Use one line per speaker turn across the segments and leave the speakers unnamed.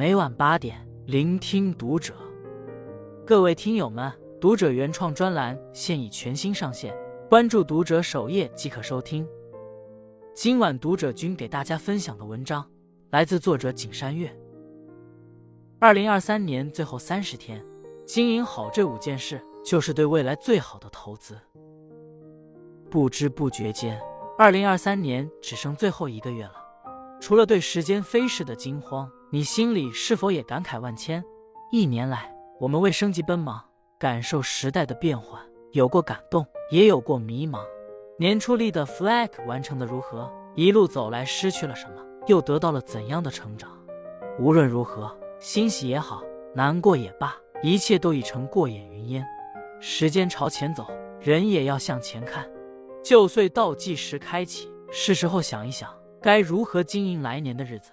每晚八点，聆听读者。各位听友们，读者原创专栏现已全新上线，关注读者首页即可收听。今晚读者君给大家分享的文章来自作者景山月。二零二三年最后三十天，经营好这五件事，就是对未来最好的投资。不知不觉间，二零二三年只剩最后一个月了。除了对时间飞逝的惊慌，你心里是否也感慨万千？一年来，我们为生计奔忙，感受时代的变换，有过感动，也有过迷茫。年初立的 flag 完成的如何？一路走来，失去了什么，又得到了怎样的成长？无论如何，欣喜也好，难过也罢，一切都已成过眼云烟。时间朝前走，人也要向前看。旧岁倒计时开启，是时候想一想。该如何经营来年的日子？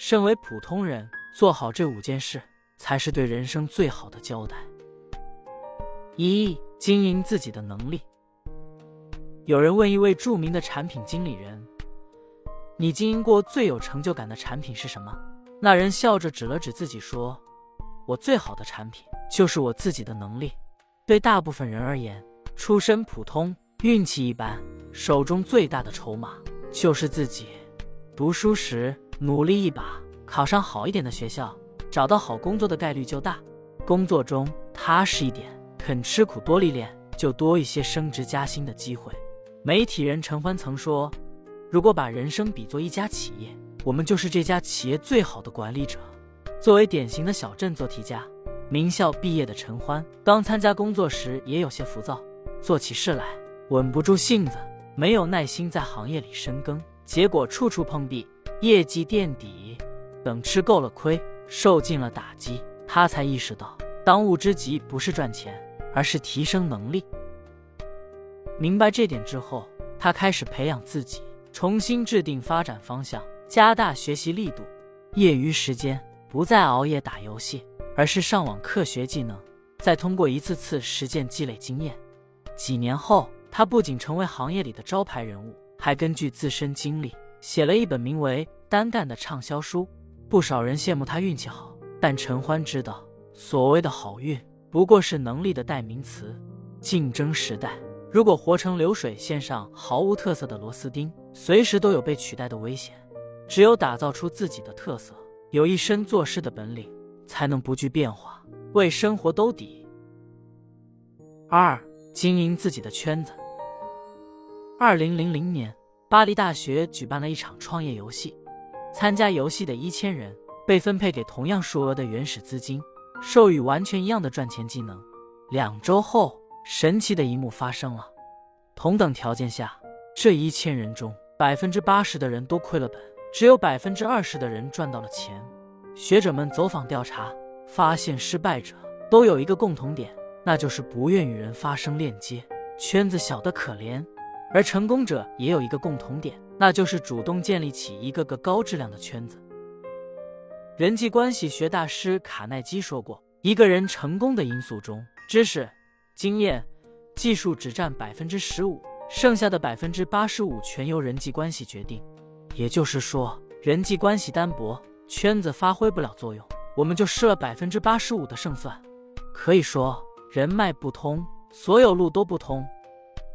身为普通人，做好这五件事，才是对人生最好的交代。一、经营自己的能力。有人问一位著名的产品经理人：“你经营过最有成就感的产品是什么？”那人笑着指了指自己说：“我最好的产品就是我自己的能力。”对大部分人而言，出身普通、运气一般，手中最大的筹码就是自己。读书时努力一把，考上好一点的学校，找到好工作的概率就大；工作中踏实一点，肯吃苦多历练，就多一些升职加薪的机会。媒体人陈欢曾说：“如果把人生比作一家企业，我们就是这家企业最好的管理者。”作为典型的小镇做题家，名校毕业的陈欢刚参加工作时也有些浮躁，做起事来稳不住性子，没有耐心在行业里深耕。结果处处碰壁，业绩垫底。等吃够了亏，受尽了打击，他才意识到，当务之急不是赚钱，而是提升能力。明白这点之后，他开始培养自己，重新制定发展方向，加大学习力度。业余时间不再熬夜打游戏，而是上网课学技能，再通过一次次实践积累经验。几年后，他不仅成为行业里的招牌人物。还根据自身经历写了一本名为《单干》的畅销书，不少人羡慕他运气好，但陈欢知道，所谓的好运不过是能力的代名词。竞争时代，如果活成流水线上毫无特色的螺丝钉，随时都有被取代的危险。只有打造出自己的特色，有一身做事的本领，才能不惧变化，为生活兜底。二，经营自己的圈子。二零零零年，巴黎大学举办了一场创业游戏，参加游戏的一千人被分配给同样数额的原始资金，授予完全一样的赚钱技能。两周后，神奇的一幕发生了：同等条件下，这一千人中百分之八十的人都亏了本，只有百分之二十的人赚到了钱。学者们走访调查，发现失败者都有一个共同点，那就是不愿与人发生链接，圈子小得可怜。而成功者也有一个共同点，那就是主动建立起一个个高质量的圈子。人际关系学大师卡耐基说过，一个人成功的因素中，知识、经验、技术只占百分之十五，剩下的百分之八十五全由人际关系决定。也就是说，人际关系单薄，圈子发挥不了作用，我们就失了百分之八十五的胜算。可以说，人脉不通，所有路都不通。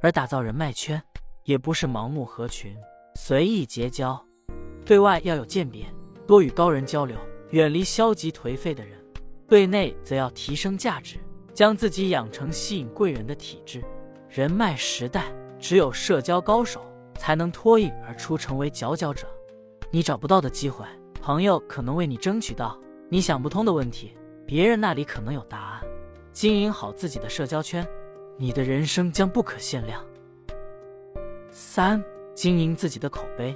而打造人脉圈，也不是盲目合群、随意结交，对外要有鉴别，多与高人交流，远离消极颓废的人；对内则要提升价值，将自己养成吸引贵人的体质。人脉时代，只有社交高手才能脱颖而出，成为佼佼者。你找不到的机会，朋友可能为你争取到；你想不通的问题，别人那里可能有答案。经营好自己的社交圈。你的人生将不可限量。三、经营自己的口碑。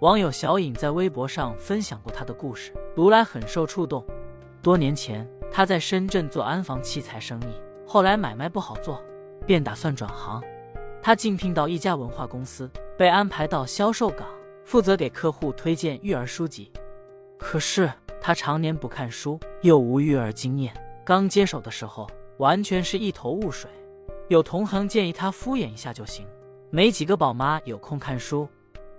网友小颖在微博上分享过她的故事，读来很受触动。多年前，她在深圳做安防器材生意，后来买卖不好做，便打算转行。她竞聘到一家文化公司，被安排到销售岗，负责给客户推荐育儿书籍。可是她常年不看书，又无育儿经验，刚接手的时候。完全是一头雾水，有同行建议他敷衍一下就行，没几个宝妈有空看书，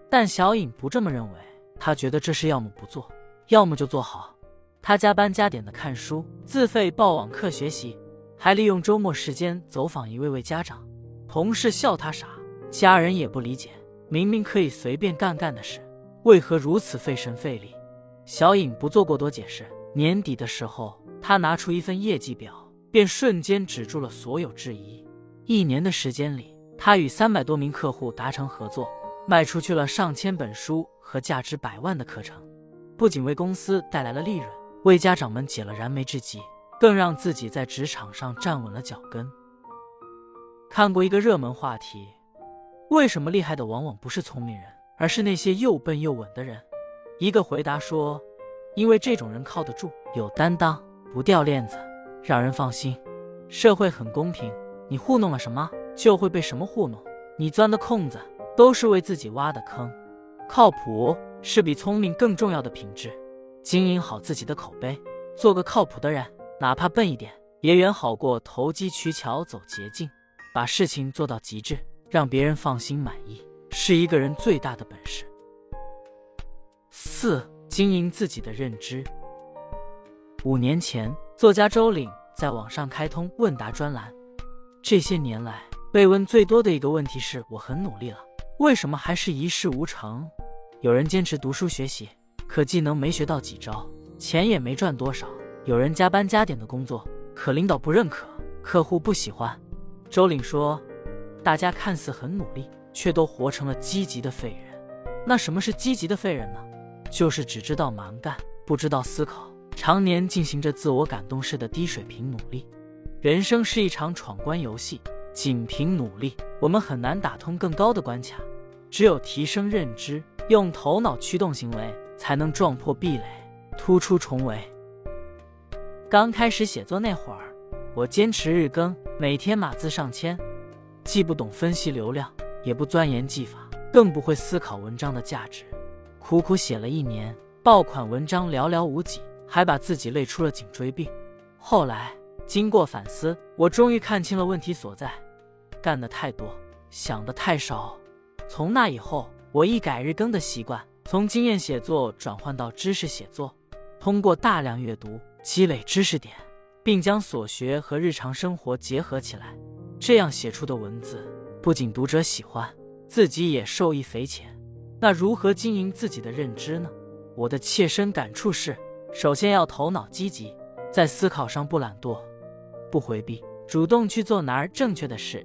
但小颖不这么认为，她觉得这事要么不做，要么就做好。她加班加点的看书，自费报网课学习，还利用周末时间走访一位位家长。同事笑他傻，家人也不理解，明明可以随便干干的事，为何如此费神费力？小颖不做过多解释。年底的时候，她拿出一份业绩表，便瞬间止住了所有质疑。一年的时间里，他与三百多名客户达成合作，卖出去了上千本书和价值百万的课程，不仅为公司带来了利润。为家长们解了燃眉之急，更让自己在职场上站稳了脚跟。看过一个热门话题：为什么厉害的往往不是聪明人，而是那些又笨又稳的人？一个回答说：“因为这种人靠得住，有担当，不掉链子，让人放心。社会很公平，你糊弄了什么，就会被什么糊弄。你钻的空子，都是为自己挖的坑。靠谱是比聪明更重要的品质。”经营好自己的口碑，做个靠谱的人，哪怕笨一点，也远好过投机取巧走捷径。把事情做到极致，让别人放心满意，是一个人最大的本事。四、经营自己的认知。五年前，作家周岭在网上开通问答专栏。这些年来，被问最多的一个问题是：我很努力了，为什么还是一事无成？有人坚持读书学习。可技能没学到几招，钱也没赚多少。有人加班加点的工作，可领导不认可，客户不喜欢。周岭说：“大家看似很努力，却都活成了积极的废人。那什么是积极的废人呢？就是只知道蛮干，不知道思考，常年进行着自我感动式的低水平努力。人生是一场闯关游戏，仅凭努力，我们很难打通更高的关卡。只有提升认知，用头脑驱动行为。”才能撞破壁垒，突出重围。刚开始写作那会儿，我坚持日更，每天码字上千，既不懂分析流量，也不钻研技法，更不会思考文章的价值。苦苦写了一年，爆款文章寥寥无几，还把自己累出了颈椎病。后来经过反思，我终于看清了问题所在：干的太多，想的太少。从那以后，我一改日更的习惯。从经验写作转换到知识写作，通过大量阅读积累知识点，并将所学和日常生活结合起来，这样写出的文字不仅读者喜欢，自己也受益匪浅。那如何经营自己的认知呢？我的切身感触是：首先要头脑积极，在思考上不懒惰、不回避，主动去做哪儿正确的事；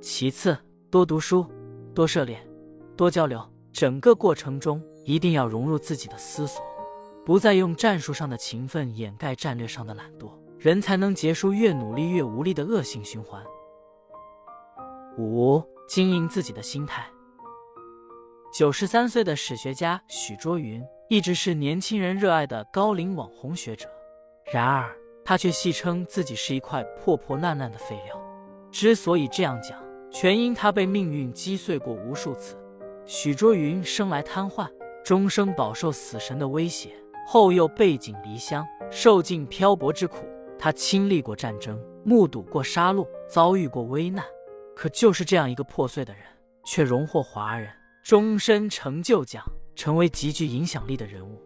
其次，多读书、多涉猎、多交流，整个过程中。一定要融入自己的思索，不再用战术上的勤奋掩盖战略上的懒惰，人才能结束越努力越无力的恶性循环。五、经营自己的心态。九十三岁的史学家许倬云一直是年轻人热爱的高龄网红学者，然而他却戏称自己是一块破破烂烂的废料。之所以这样讲，全因他被命运击碎过无数次。许卓云生来瘫痪。终生饱受死神的威胁，后又背井离乡，受尽漂泊之苦。他经历过战争，目睹过杀戮，遭遇过危难。可就是这样一个破碎的人，却荣获华人终身成就奖，成为极具影响力的人物。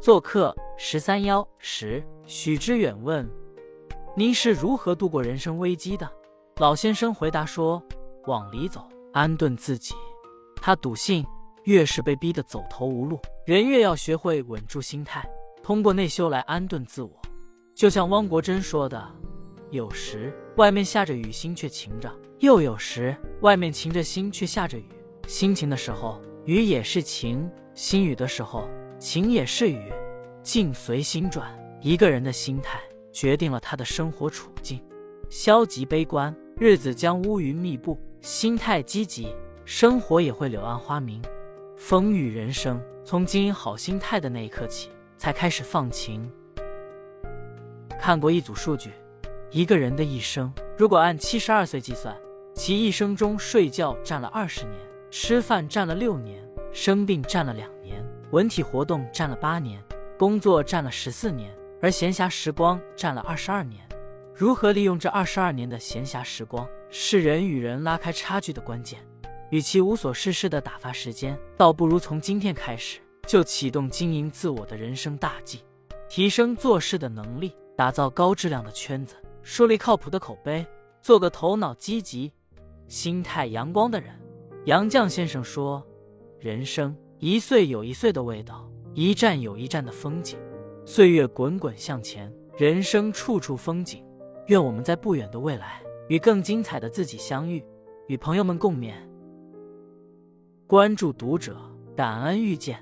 做客十三幺时，许知远问：“您是如何度过人生危机的？”老先生回答说：“往里走，安顿自己。”他笃信。越是被逼得走投无路，人越要学会稳住心态，通过内修来安顿自我。就像汪国真说的：“有时外面下着雨，心却晴着；又有时外面晴着，心却下着雨。心晴的时候，雨也是晴；心雨的时候，晴也是雨。境随心转，一个人的心态决定了他的生活处境。消极悲观，日子将乌云密布；心态积极，生活也会柳暗花明。”风雨人生，从经营好心态的那一刻起，才开始放晴。看过一组数据，一个人的一生，如果按七十二岁计算，其一生中睡觉占了二十年，吃饭占了六年，生病占了两年，文体活动占了八年，工作占了十四年，而闲暇时光占了二十二年。如何利用这二十二年的闲暇时光，是人与人拉开差距的关键。与其无所事事的打发时间，倒不如从今天开始就启动经营自我的人生大计，提升做事的能力，打造高质量的圈子，树立靠谱的口碑，做个头脑积极、心态阳光的人。杨绛先生说：“人生一岁有一岁的味道，一站有一站的风景，岁月滚滚向前，人生处处风景。愿我们在不远的未来与更精彩的自己相遇，与朋友们共勉。”关注读者，感恩遇见。